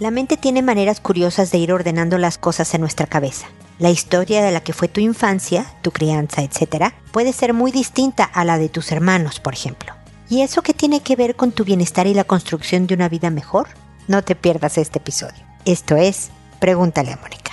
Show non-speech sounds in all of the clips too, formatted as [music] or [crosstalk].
La mente tiene maneras curiosas de ir ordenando las cosas en nuestra cabeza. La historia de la que fue tu infancia, tu crianza, etc., puede ser muy distinta a la de tus hermanos, por ejemplo. ¿Y eso qué tiene que ver con tu bienestar y la construcción de una vida mejor? No te pierdas este episodio. Esto es Pregúntale a Mónica.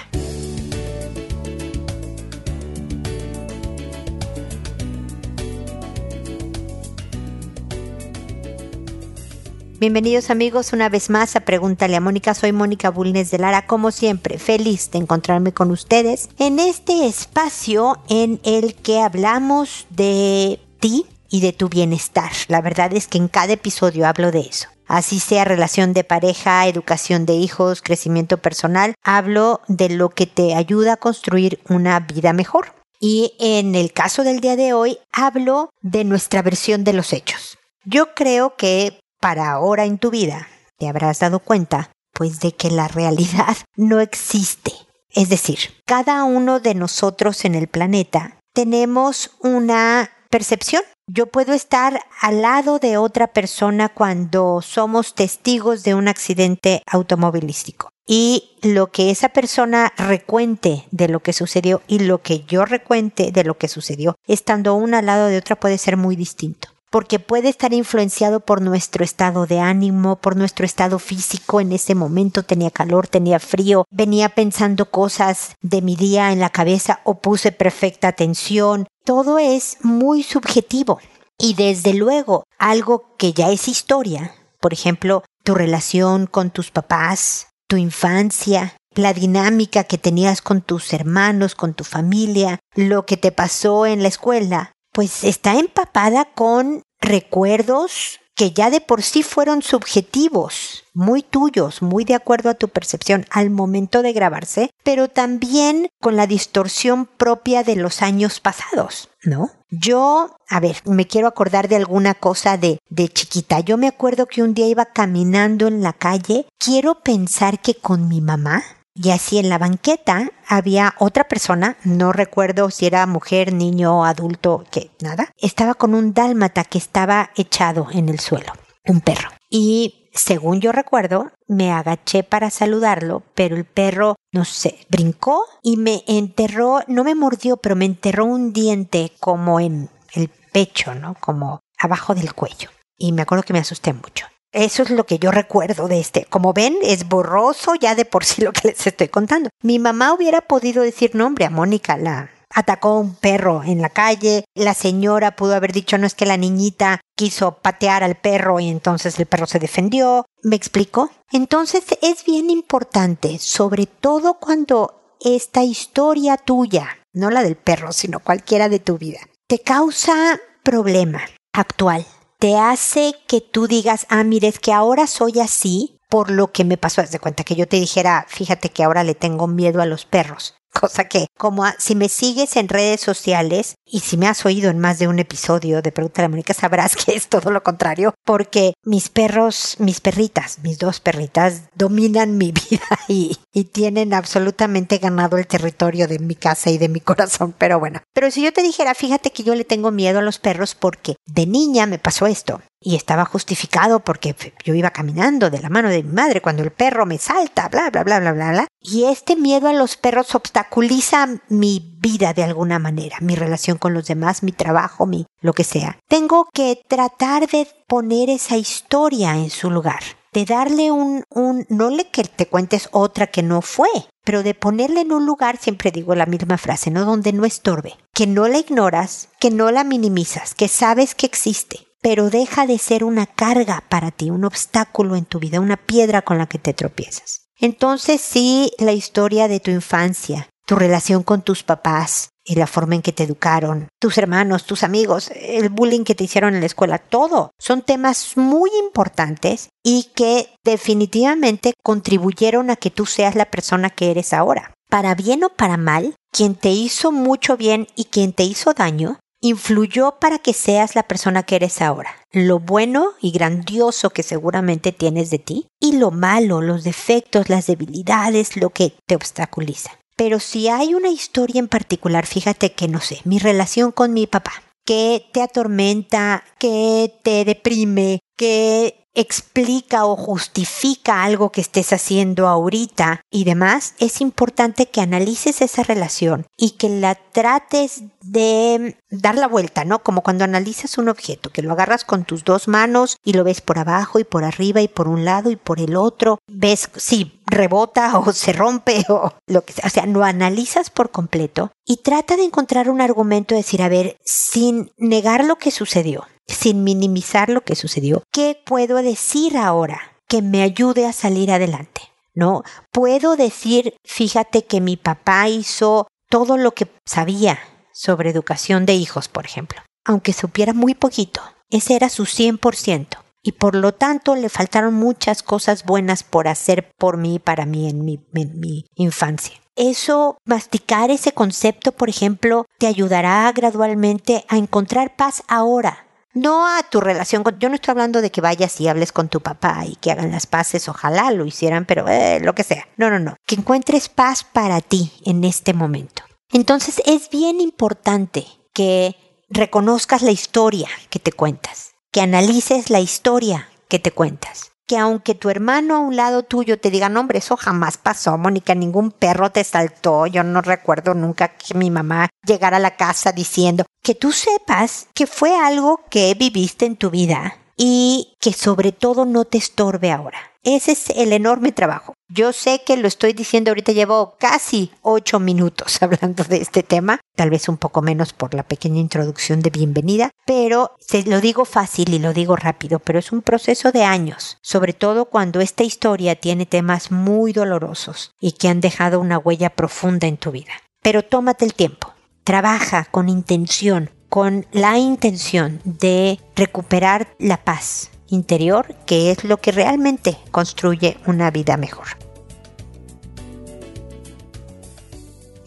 Bienvenidos amigos una vez más a Pregúntale a Mónica. Soy Mónica Bulnes de Lara, como siempre, feliz de encontrarme con ustedes en este espacio en el que hablamos de ti y de tu bienestar. La verdad es que en cada episodio hablo de eso. Así sea relación de pareja, educación de hijos, crecimiento personal, hablo de lo que te ayuda a construir una vida mejor. Y en el caso del día de hoy, hablo de nuestra versión de los hechos. Yo creo que para ahora en tu vida, te habrás dado cuenta, pues, de que la realidad [laughs] no existe. Es decir, cada uno de nosotros en el planeta tenemos una percepción. Yo puedo estar al lado de otra persona cuando somos testigos de un accidente automovilístico. Y lo que esa persona recuente de lo que sucedió y lo que yo recuente de lo que sucedió, estando una al lado de otra, puede ser muy distinto porque puede estar influenciado por nuestro estado de ánimo, por nuestro estado físico. En ese momento tenía calor, tenía frío, venía pensando cosas de mi día en la cabeza o puse perfecta atención. Todo es muy subjetivo. Y desde luego, algo que ya es historia, por ejemplo, tu relación con tus papás, tu infancia, la dinámica que tenías con tus hermanos, con tu familia, lo que te pasó en la escuela, pues está empapada con recuerdos que ya de por sí fueron subjetivos, muy tuyos, muy de acuerdo a tu percepción al momento de grabarse, pero también con la distorsión propia de los años pasados, ¿no? Yo, a ver, me quiero acordar de alguna cosa de, de chiquita. Yo me acuerdo que un día iba caminando en la calle, quiero pensar que con mi mamá, y así en la banqueta había otra persona, no recuerdo si era mujer, niño, adulto, que nada, estaba con un dálmata que estaba echado en el suelo, un perro. Y según yo recuerdo, me agaché para saludarlo, pero el perro, no sé, brincó y me enterró, no me mordió, pero me enterró un diente como en el pecho, ¿no? Como abajo del cuello. Y me acuerdo que me asusté mucho. Eso es lo que yo recuerdo de este. Como ven, es borroso ya de por sí lo que [laughs] les estoy contando. Mi mamá hubiera podido decir, nombre a Mónica la atacó un perro en la calle. La señora pudo haber dicho, no es que la niñita quiso patear al perro y entonces el perro se defendió. ¿Me explico? Entonces es bien importante, sobre todo cuando esta historia tuya, no la del perro, sino cualquiera de tu vida, te causa problema actual te hace que tú digas, ah, mire, es que ahora soy así por lo que me pasó. Haz de cuenta que yo te dijera, fíjate que ahora le tengo miedo a los perros. [laughs] Cosa que, como si me sigues en redes sociales y si me has oído en más de un episodio de Pregunta a la Mónica, sabrás [laughs] que es todo lo contrario, porque mis perros, mis perritas, mis dos perritas, dominan mi [laughs] vida y, y tienen absolutamente ganado el territorio de mi casa y de mi corazón. Pero bueno, pero si yo te dijera, fíjate que yo le tengo miedo a los perros porque de niña me pasó esto y estaba justificado porque yo iba caminando de la mano de mi madre cuando el perro me salta, bla, bla, bla, bla, bla, bla. Y este miedo a los perros obstaculiza mi vida de alguna manera, mi relación con los demás, mi trabajo, mi lo que sea. Tengo que tratar de poner esa historia en su lugar de darle un, un, no le que te cuentes otra que no fue, pero de ponerle en un lugar, siempre digo la misma frase, ¿no? Donde no estorbe, que no la ignoras, que no la minimizas, que sabes que existe, pero deja de ser una carga para ti, un obstáculo en tu vida, una piedra con la que te tropiezas. Entonces sí, la historia de tu infancia, tu relación con tus papás y la forma en que te educaron, tus hermanos, tus amigos, el bullying que te hicieron en la escuela, todo son temas muy importantes y que definitivamente contribuyeron a que tú seas la persona que eres ahora. Para bien o para mal, quien te hizo mucho bien y quien te hizo daño influyó para que seas la persona que eres ahora. Lo bueno y grandioso que seguramente tienes de ti y lo malo, los defectos, las debilidades, lo que te obstaculiza. Pero si hay una historia en particular, fíjate que no sé, mi relación con mi papá, que te atormenta, que te deprime, que explica o justifica algo que estés haciendo ahorita y demás, es importante que analices esa relación y que la trates de dar la vuelta, ¿no? Como cuando analizas un objeto, que lo agarras con tus dos manos y lo ves por abajo y por arriba y por un lado y por el otro, ves si rebota o se rompe o lo que sea, o sea, lo analizas por completo y trata de encontrar un argumento, decir, a ver, sin negar lo que sucedió, sin minimizar lo que sucedió, ¿qué puedo decir ahora que me ayude a salir adelante? ¿No? Puedo decir, fíjate que mi papá hizo todo lo que sabía sobre educación de hijos, por ejemplo, aunque supiera muy poquito. Ese era su 100%. Y por lo tanto le faltaron muchas cosas buenas por hacer por mí para mí en mi, en mi infancia. Eso, masticar ese concepto, por ejemplo, te ayudará gradualmente a encontrar paz ahora, no a tu relación con... Yo no estoy hablando de que vayas y hables con tu papá y que hagan las paces, ojalá lo hicieran, pero eh, lo que sea. No, no, no. Que encuentres paz para ti en este momento. Entonces es bien importante que reconozcas la historia que te cuentas, que analices la historia que te cuentas que aunque tu hermano a un lado tuyo te diga, no hombre, eso jamás pasó, Mónica, ningún perro te saltó, yo no recuerdo nunca que mi mamá llegara a la casa diciendo, que tú sepas que fue algo que viviste en tu vida y que sobre todo no te estorbe ahora. Ese es el enorme trabajo. Yo sé que lo estoy diciendo ahorita, llevo casi ocho minutos [laughs] hablando de este tema, tal vez un poco menos por la pequeña introducción de bienvenida, pero se lo digo fácil y lo digo rápido, pero es un proceso de años, sobre todo cuando esta historia tiene temas muy dolorosos y que han dejado una huella profunda en tu vida. Pero tómate el tiempo, trabaja con intención, con la intención de recuperar la paz, interior, que es lo que realmente construye una vida mejor.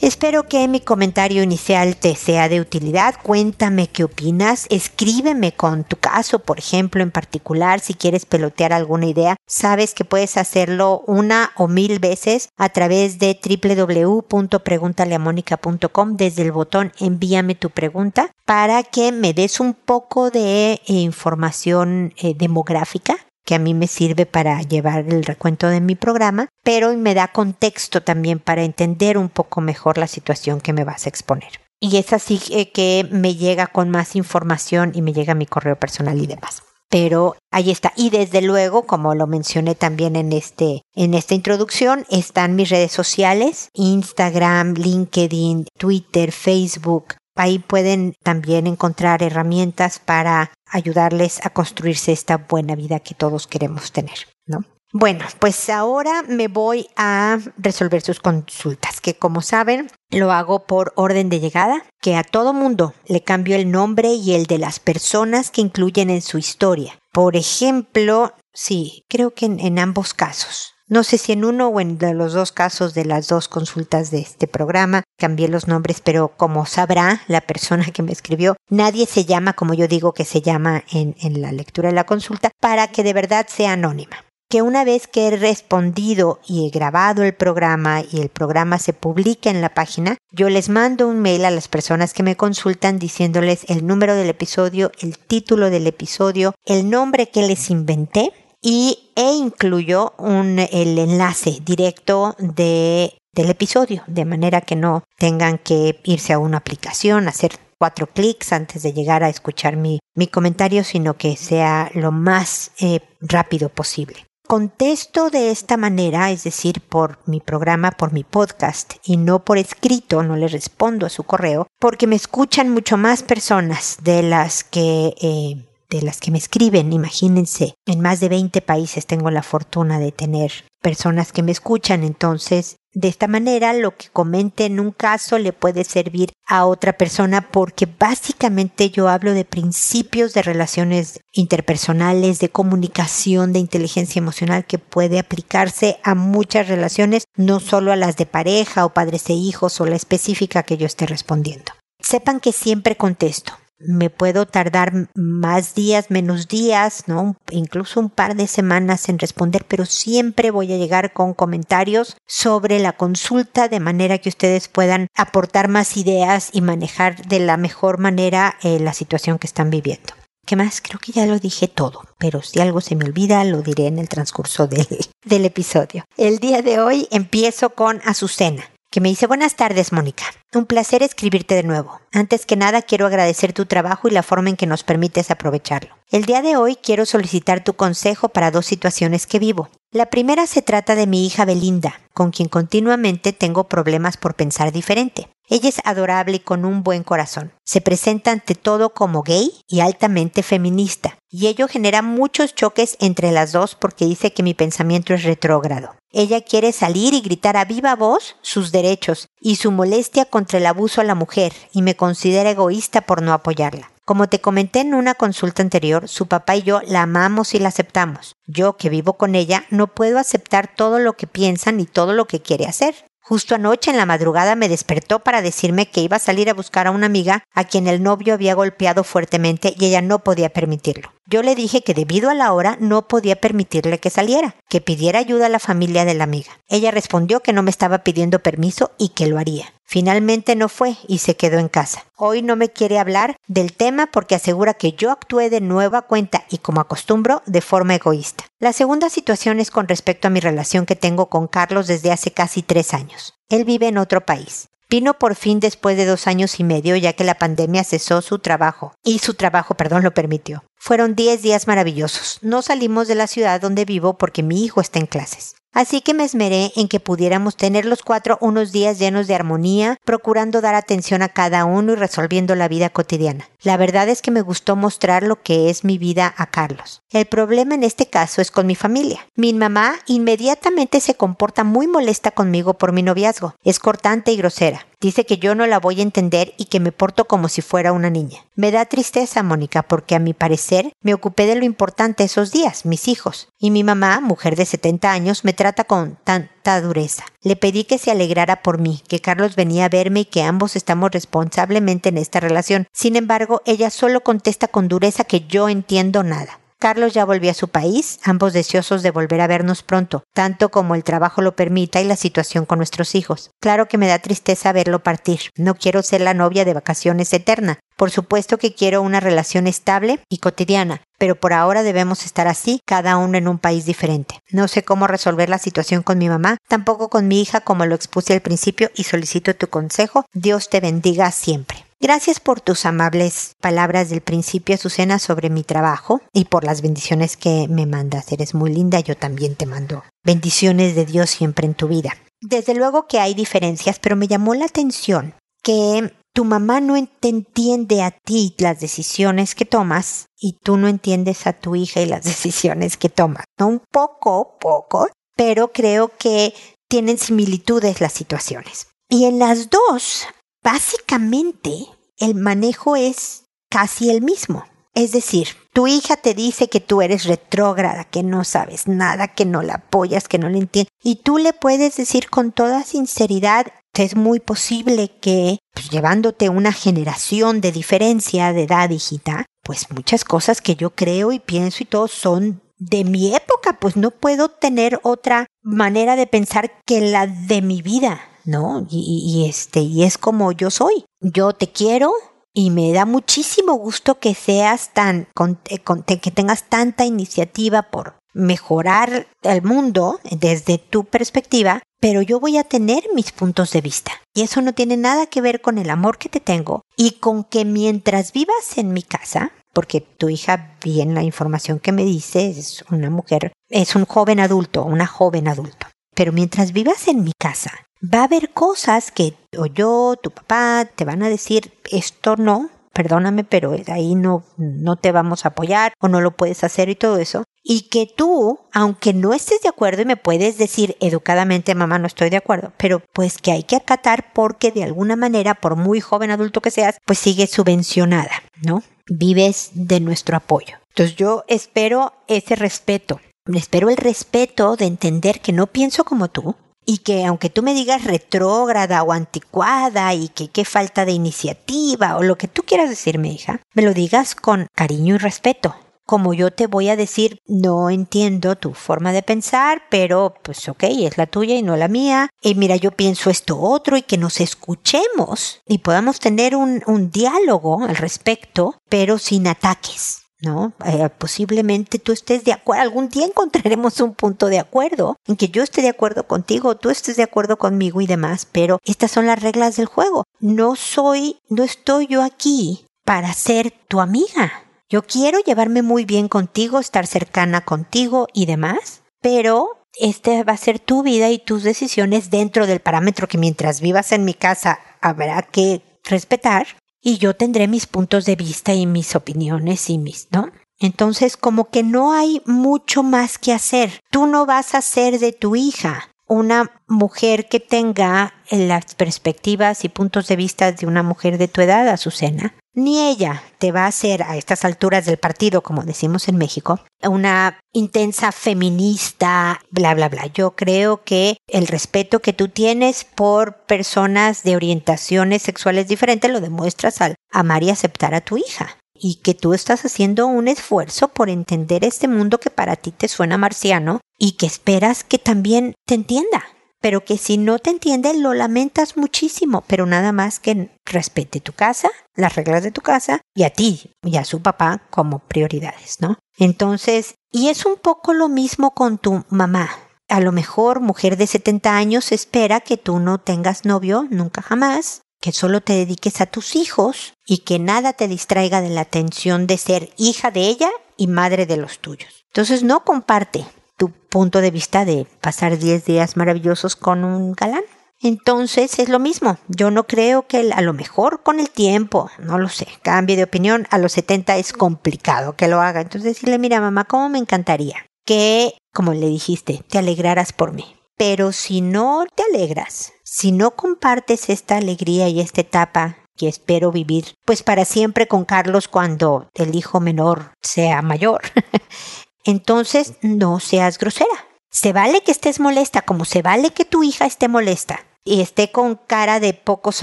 Espero que mi comentario inicial te sea de utilidad. Cuéntame qué opinas. Escríbeme con tu caso, por ejemplo, en particular, si quieres pelotear alguna idea. Sabes que puedes hacerlo una o mil veces a través de www.preguntaleamónica.com desde el botón envíame tu pregunta para que me des un poco de información eh, demográfica que a mí me sirve para llevar el recuento de mi programa, pero me da contexto también para entender un poco mejor la situación que me vas a exponer. Y es así que me llega con más información y me llega mi correo personal y demás. Pero ahí está. Y desde luego, como lo mencioné también en este, en esta introducción, están mis redes sociales, Instagram, LinkedIn, Twitter, Facebook, Ahí pueden también encontrar herramientas para ayudarles a construirse esta buena vida que todos queremos tener, ¿no? Bueno, pues ahora me voy a resolver sus consultas, que como saben lo hago por orden de llegada, que a todo mundo le cambio el nombre y el de las personas que incluyen en su historia. Por ejemplo, sí, creo que en, en ambos casos. No sé si en uno o en los dos casos de las dos consultas de este programa cambié los nombres, pero como sabrá la persona que me escribió, nadie se llama como yo digo que se llama en, la lectura de la consulta para que de verdad sea anónima. Que una vez que he respondido y he grabado el programa y el programa se publica en la página, yo les mando un mail a las personas que me consultan diciéndoles el número del episodio, el título del episodio, el nombre que les inventé y e incluyo un, el enlace directo de, del episodio, de manera que no tengan que irse a una aplicación, hacer cuatro clics antes de llegar a escuchar mi, mi comentario, sino que sea lo más eh, rápido posible. Contesto de esta manera, es decir, por mi programa, por mi podcast, y no por escrito, no le respondo a su correo, porque me escuchan mucho más personas de las que eh, de las que me escriben, imagínense, en más de 20 países tengo la fortuna de tener personas que me escuchan, entonces de esta manera lo que comente en un caso le puede servir a otra persona porque básicamente yo hablo de principios de relaciones interpersonales, de comunicación, de inteligencia emocional que puede aplicarse a muchas relaciones, no solo a las de pareja o padres e hijos o la específica que yo esté respondiendo. Sepan que siempre contesto me puedo tardar más días, menos días, ¿no? Incluso un par de semanas en responder, pero siempre voy a llegar con comentarios sobre la consulta de manera que ustedes puedan aportar más ideas y manejar de la mejor manera eh, la situación que están viviendo. ¿Qué más? Creo que ya lo dije todo, pero si algo se me olvida, lo diré en el transcurso del, del episodio. El día de hoy empiezo con Azucena que me dice buenas tardes Mónica. Un placer escribirte de nuevo. Antes que nada quiero agradecer tu trabajo y la forma en que nos permites aprovecharlo. El día de hoy quiero solicitar tu consejo para dos situaciones que vivo. La primera se trata de mi hija Belinda, con quien continuamente tengo problemas por pensar diferente. Ella es adorable y con un buen corazón. Se presenta ante todo como gay y altamente feminista, y ello genera muchos choques entre las dos porque dice que mi pensamiento es retrógrado. Ella quiere salir y gritar a viva voz sus derechos y su molestia contra el abuso a la mujer, y me considera egoísta por no apoyarla. Como te comenté en una consulta anterior, su papá y yo la amamos y la aceptamos. Yo, que vivo con ella, no puedo aceptar todo lo que piensa ni todo lo que quiere hacer. Justo anoche en la madrugada me despertó para decirme que iba a salir a buscar a una amiga a quien el novio había golpeado fuertemente y ella no podía permitirlo. Yo le dije que debido a la hora no podía permitirle que saliera, que pidiera ayuda a la familia de la amiga. Ella respondió que no me estaba pidiendo permiso y que lo haría. Finalmente no fue y se quedó en casa. Hoy no me quiere hablar del tema porque asegura que yo actué de nueva cuenta y como acostumbro de forma egoísta. La segunda situación es con respecto a mi relación que tengo con Carlos desde hace casi tres años. Él vive en otro país. Vino por fin después de dos años y medio ya que la pandemia cesó su trabajo y su trabajo, perdón, lo permitió. Fueron diez días maravillosos. No salimos de la ciudad donde vivo porque mi hijo está en clases. Así que me esmeré en que pudiéramos tener los cuatro unos días llenos de armonía, procurando dar atención a cada uno y resolviendo la vida cotidiana. La verdad es que me gustó mostrar lo que es mi vida a Carlos. El problema en este caso es con mi familia. Mi mamá inmediatamente se comporta muy molesta conmigo por mi noviazgo. Es cortante y grosera. Dice que yo no la voy a entender y que me porto como si fuera una niña. Me da tristeza, Mónica, porque a mi parecer me ocupé de lo importante esos días, mis hijos. Y mi mamá, mujer de 70 años, me trata con tanta dureza. Le pedí que se alegrara por mí, que Carlos venía a verme y que ambos estamos responsablemente en esta relación. Sin embargo, ella solo contesta con dureza que yo entiendo nada. Carlos ya volvió a su país, ambos deseosos de volver a vernos pronto, tanto como el trabajo lo permita y la situación con nuestros hijos. Claro que me da tristeza verlo partir. No quiero ser la novia de vacaciones eterna. Por supuesto que quiero una relación estable y cotidiana, pero por ahora debemos estar así, cada uno en un país diferente. No sé cómo resolver la situación con mi mamá, tampoco con mi hija como lo expuse al principio y solicito tu consejo. Dios te bendiga siempre. Gracias por tus amables palabras del principio, Azucena, sobre mi trabajo y por las bendiciones que me mandas. Eres muy linda, yo también te mando bendiciones de Dios siempre en tu vida. Desde luego que hay diferencias, pero me llamó la atención que tu mamá no entiende a ti las decisiones que tomas y tú no entiendes a tu hija y las [laughs] decisiones que tomas. ¿no? Un poco, poco, pero creo que tienen similitudes las situaciones. Y en las dos Básicamente, el manejo es casi el mismo. Es decir, tu hija te dice que tú eres retrógrada, que no sabes nada, que no la apoyas, que no la entiendes. Y tú le puedes decir con toda sinceridad, es muy posible que, pues, llevándote una generación de diferencia de edad, hijita, pues muchas cosas que yo creo y pienso y todo son de mi época, pues no puedo tener otra manera de pensar que la de mi vida. ¿No? Y, este, y es como yo soy. Yo te quiero, y me da muchísimo gusto que seas tan, eh, que tengas tanta iniciativa por mejorar el mundo desde tu perspectiva, pero yo voy a tener mis puntos de vista. Y eso no tiene nada que ver con el amor que te tengo y con que mientras vivas en mi casa, porque tu hija, bien la información que me dice, es una mujer, es un joven adulto, una joven adulto. Pero mientras vivas en mi casa, va a haber cosas que yo, tu papá, te van a decir esto no, perdóname, pero ahí no, no te vamos a apoyar o no lo puedes hacer y todo eso. Y que tú, aunque no estés de acuerdo y me puedes decir educadamente, mamá, no estoy de acuerdo, pero pues que hay que acatar porque de alguna manera, por muy joven adulto que seas, pues subvencionada, ¿no? Vives de nuestro apoyo. Entonces yo espero ese respeto. Espero el respeto de entender que no pienso como tú, y que aunque tú me digas retrógrada o anticuada y que qué falta de iniciativa o lo que tú quieras decirme, hija, me lo digas con cariño y respeto. Como yo te voy a decir, no entiendo tu forma de pensar, pero pues ok, es la tuya y no la mía. Y mira, yo pienso esto otro y que nos escuchemos y podamos tener un, un diálogo al respecto, pero sin ataques. ¿No? Eh, posiblemente tú estés de acuerdo, algún día encontraremos un punto de acuerdo en que yo esté de acuerdo contigo, tú estés de acuerdo conmigo y demás, pero estas son las reglas del juego. No soy, no estoy yo aquí para ser tu amiga. Yo quiero llevarme muy bien contigo, estar cercana contigo y demás, pero esta va a ser tu vida y tus decisiones dentro del parámetro que mientras vivas en mi casa habrá que respetar y yo tendré mis puntos de vista y mis opiniones y mis, ¿no? Entonces, como que no hay mucho más que hacer. Tú no vas a ser de tu hija una mujer que tenga las perspectivas y puntos de vista de una mujer de tu edad, Azucena ni ella te va a hacer a estas alturas del partido, como decimos en México, una intensa feminista, bla, bla, bla. Yo creo que el respeto que tú tienes por personas de orientaciones sexuales diferentes lo demuestras al amar y aceptar a tu hija. Y que tú estás haciendo un esfuerzo por entender este mundo que para ti te suena marciano y que esperas que también te entienda pero que si no te entiende lo lamentas muchísimo, pero nada más que respete tu casa, las reglas de tu casa y a ti y a su papá como prioridades, ¿no? Entonces, y es un poco lo mismo con tu mamá. A lo mejor mujer de 70 años espera que tú no tengas novio nunca jamás, que solo te dediques a tus hijos y que nada te distraiga de la atención de ser hija de ella y madre de los tuyos. Entonces no comparte, tu punto de vista de pasar 10 días maravillosos con un galán. Entonces es lo mismo. Yo no creo que a lo mejor con el tiempo, no lo sé, cambie de opinión. A los 70 es complicado que lo haga. Entonces decirle, mira mamá, ¿cómo me encantaría que, como le dijiste, te alegraras por mí? Pero si no te alegras, si no compartes esta alegría y esta etapa que espero vivir, pues para siempre con Carlos cuando el hijo menor sea mayor, [laughs] entonces no seas grosera. Se vale que estés molesta, como se vale que tu hija esté molesta y esté con cara de pocos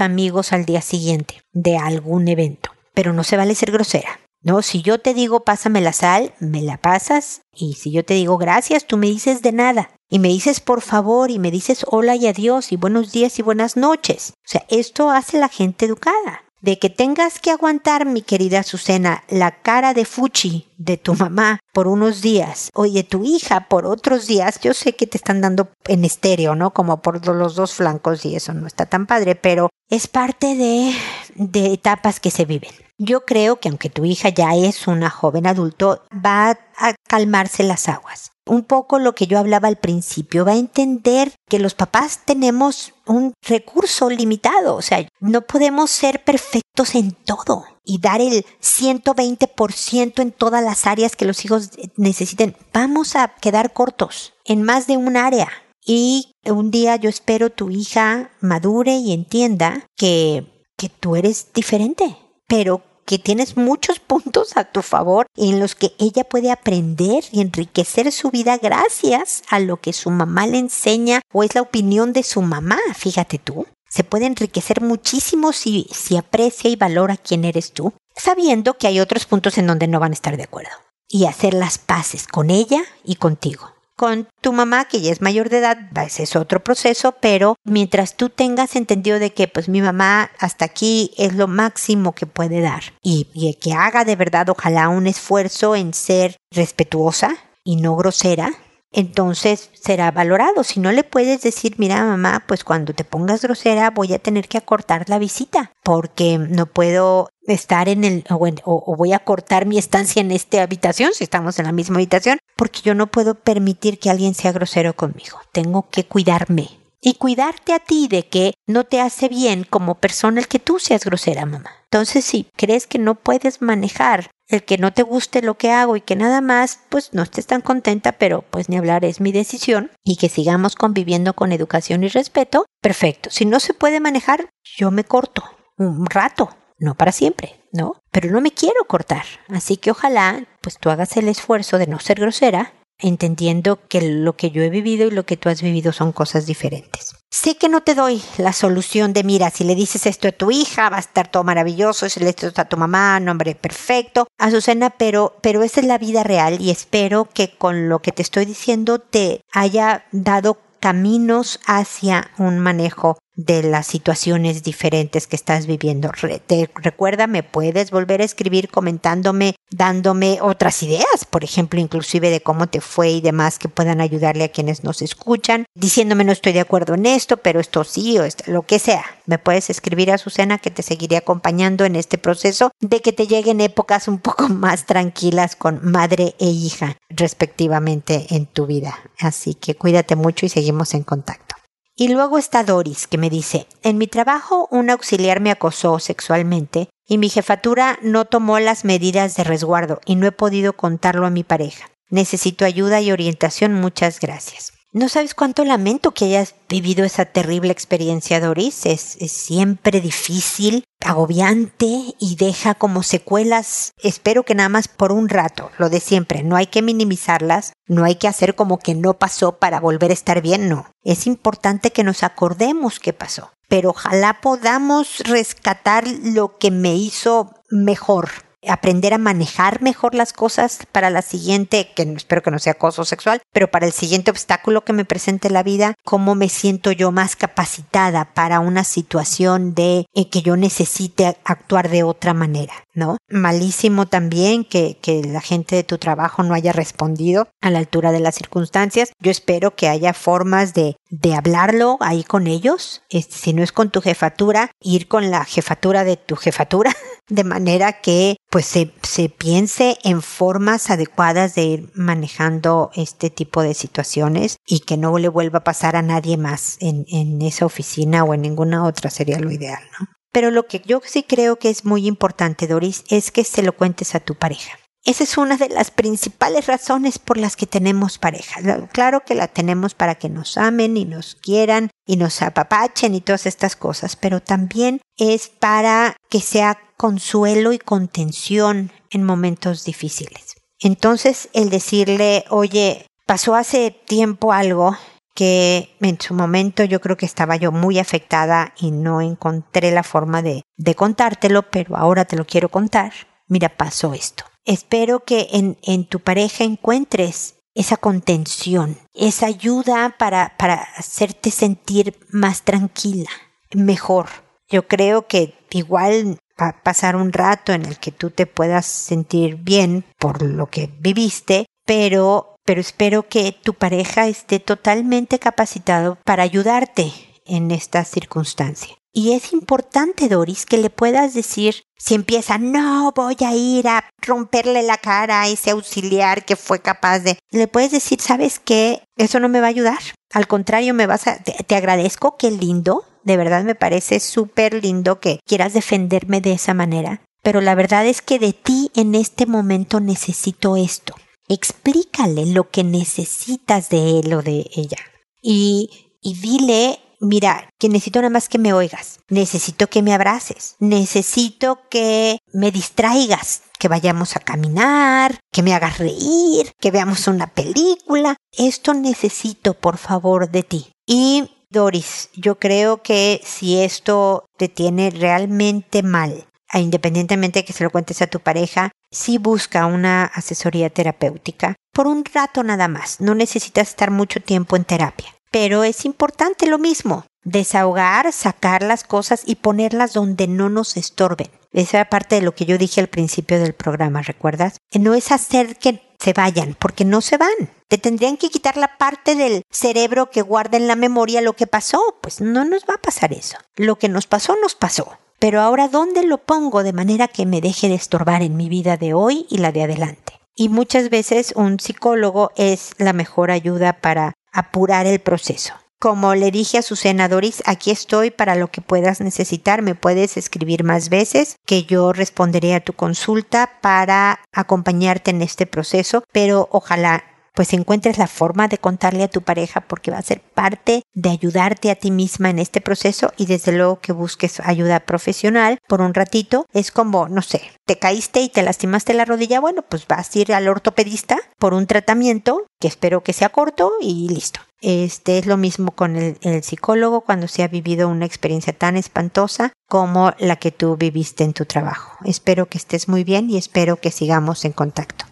amigos al día siguiente de algún evento. Pero no se vale ser grosera. No, si yo te digo pásame la sal, me la pasas. Y si yo te digo gracias, tú me dices de nada. Y me dices por favor y me dices hola y adiós y buenos días y buenas noches. O sea, esto hace la gente educada de que tengas que aguantar, mi querida Azucena, la cara de fuchi de tu mamá por unos días, oye, tu hija por otros días, yo sé que te están dando en estéreo, ¿no? Como por los dos flancos y eso no está tan padre, pero es parte de, de etapas que se viven. Yo creo que aunque tu hija ya es una joven adulto, va a calmarse las aguas un poco lo que yo hablaba al principio, va a entender que los papás tenemos un recurso limitado, o sea, no podemos ser perfectos en todo y dar el 120% en todas las áreas que los hijos necesiten. Vamos a quedar cortos en más de un área. Y un día yo espero tu hija madure y entienda que, que tú eres diferente, pero que tienes muchos puntos a tu favor en los que ella puede aprender y enriquecer su vida gracias a lo que su mamá le enseña o es la opinión de su mamá, fíjate tú. Se puede enriquecer muchísimo si, si aprecia y valora quién eres tú, sabiendo que hay otros puntos en donde no van a estar de acuerdo. Y hacer las paces con ella y contigo con tu mamá, que ya es mayor de edad, ese es otro proceso, pero mientras tú tengas entendido de que pues mi mamá hasta aquí es lo máximo que puede dar y, y que haga de verdad ojalá un esfuerzo en ser respetuosa y no grosera, entonces será valorado. Si no le puedes decir, mira mamá, pues cuando te pongas grosera voy a tener que acortar la visita porque no puedo estar en el o, o, voy a cortar mi estancia en esta habitación si estamos en la misma habitación porque yo no puedo permitir que alguien sea grosero conmigo. Tengo que cuidarme y cuidarte a ti de que no te hace bien como persona el que tú seas grosera, mamá. Entonces, si crees que no puedes manejar el que no te guste lo que hago y que nada más, pues no estés tan contenta, pero pues ni hablar es mi decisión y que sigamos conviviendo con educación y respeto, perfecto. Si no se puede manejar, yo me corto un rato, no para siempre, ¿no? Pero no me quiero cortar, así que ojalá pues tú hagas el esfuerzo de no ser grosera entendiendo que lo que yo he vivido y lo que tú has vivido son cosas diferentes. Sé que no te doy la solución de, mira, si le dices esto a tu hija, va a estar todo maravilloso, si le dices esto a tu mamá, nombre perfecto, Azucena, pero, pero esa es la vida real y espero que con lo que te estoy diciendo te haya dado caminos hacia un manejo de las situaciones diferentes que estás viviendo. te, recuerda, me puedes volver a escribir comentándome, dándome otras ideas, por ejemplo, inclusive de cómo te fue y demás que puedan ayudarle a quienes nos escuchan, diciéndome no estoy de acuerdo en esto, pero esto sí o esto, lo que sea. Me puedes escribir a Susana que te seguiré acompañando en este proceso de que te lleguen épocas un poco [laughs] más tranquilas con madre e hija respectivamente en tu vida. Así que cuídate mucho y seguimos en contacto. Y luego está Doris, que me dice, en mi trabajo un auxiliar me acosó sexualmente y mi jefatura no tomó las medidas de resguardo y no he podido contarlo a mi pareja. Necesito ayuda y orientación, muchas gracias. No sabes cuánto lamento que hayas vivido esa terrible experiencia, Doris. Es, siempre difícil, agobiante y deja como secuelas, espero que nada más por un rato, lo de siempre. No hay que minimizarlas, no hay que hacer como que no pasó para volver a estar bien, no. Es importante que nos acordemos qué pasó. Pero ojalá podamos rescatar lo que me hizo mejor, aprender a manejar mejor las cosas para la siguiente, que espero que no sea acoso sexual, pero para el siguiente obstáculo que me presente la vida, cómo me siento yo más capacitada para una situación de eh, que yo necesite actuar de otra manera, ¿no? Malísimo también que, que la gente de tu trabajo no haya respondido a la altura de las circunstancias. Yo espero que haya formas de, de hablarlo ahí con ellos, si no es con tu jefatura, ir con la jefatura de tu jefatura, [laughs] de manera que pues se, se, piense en formas adecuadas de ir manejando este tipo de situaciones y que no le vuelva a pasar a nadie más en, en esa oficina o en ninguna otra sería lo ideal, ¿no? Pero lo que yo sí creo que es muy importante, Doris, es que se lo cuentes a tu pareja. Esa es una de las principales razones por las que tenemos pareja. Claro que la tenemos para que nos amen y nos quieran y nos apapachen y todas estas cosas, pero también es para que sea consuelo y contención en momentos difíciles. Entonces, el decirle, oye, pasó hace tiempo algo que en su momento yo creo que estaba yo muy afectada y no encontré la forma de, de contártelo, pero ahora te lo quiero contar. Mira, pasó esto. Espero que en, en tu pareja encuentres esa contención, esa ayuda para, para hacerte sentir más tranquila, mejor. Yo creo que igual va a pasar un rato en el que tú te puedas sentir bien por lo que viviste, pero, pero espero que tu pareja esté totalmente capacitado para ayudarte en esta circunstancia. Y es importante, Doris, que le puedas decir, si empieza, no voy a ir a romperle la cara a ese auxiliar que fue capaz de... Le puedes decir, ¿sabes qué? Eso no me va a ayudar. Al contrario, me vas a... Te, agradezco, qué lindo. De verdad me parece súper lindo que quieras defenderme de esa manera. Pero la verdad es que de ti en este momento necesito esto. Explícale lo que necesitas de él o de ella. Y, y dile mira, que necesito nada más que me oigas, necesito que me abraces, necesito que me distraigas, que vayamos a caminar, que me hagas reír, que veamos una película. Esto necesito, por favor, de ti. Y Doris, yo creo que si esto te tiene realmente mal, e independientemente de que se lo cuentes a tu pareja, sí busca una asesoría terapéutica por un rato nada más. No necesitas estar mucho tiempo en terapia. Pero es importante lo mismo, desahogar, sacar las cosas y ponerlas donde no nos estorben. Esa era parte de lo que yo dije al principio del programa, ¿recuerdas? No es hacer que se vayan, porque no se van. Te tendrían que quitar la parte del cerebro que guarda en la memoria lo que pasó. Pues no nos va a pasar eso. Lo que nos pasó, nos pasó. Pero ahora, ¿dónde lo pongo de manera que me deje de estorbar en mi vida de hoy y la de adelante? Y muchas veces un psicólogo es la mejor ayuda para apurar el proceso. Como le dije a sus senadores, aquí estoy para lo que puedas necesitar. Me puedes escribir más veces que yo responderé a tu consulta para acompañarte en este proceso, pero ojalá pues encuentres la forma de contarle a tu pareja porque va a ser parte de ayudarte a ti misma en este proceso y desde luego que busques ayuda profesional por un ratito. Es como, no sé, te caíste y te lastimaste la rodilla, bueno, pues vas a ir al ortopedista por un tratamiento que espero que sea corto y listo. Este es lo mismo con el, el, psicólogo cuando se ha vivido una experiencia tan espantosa como la que tú viviste en tu trabajo. Espero que estés muy bien y espero que sigamos en contacto.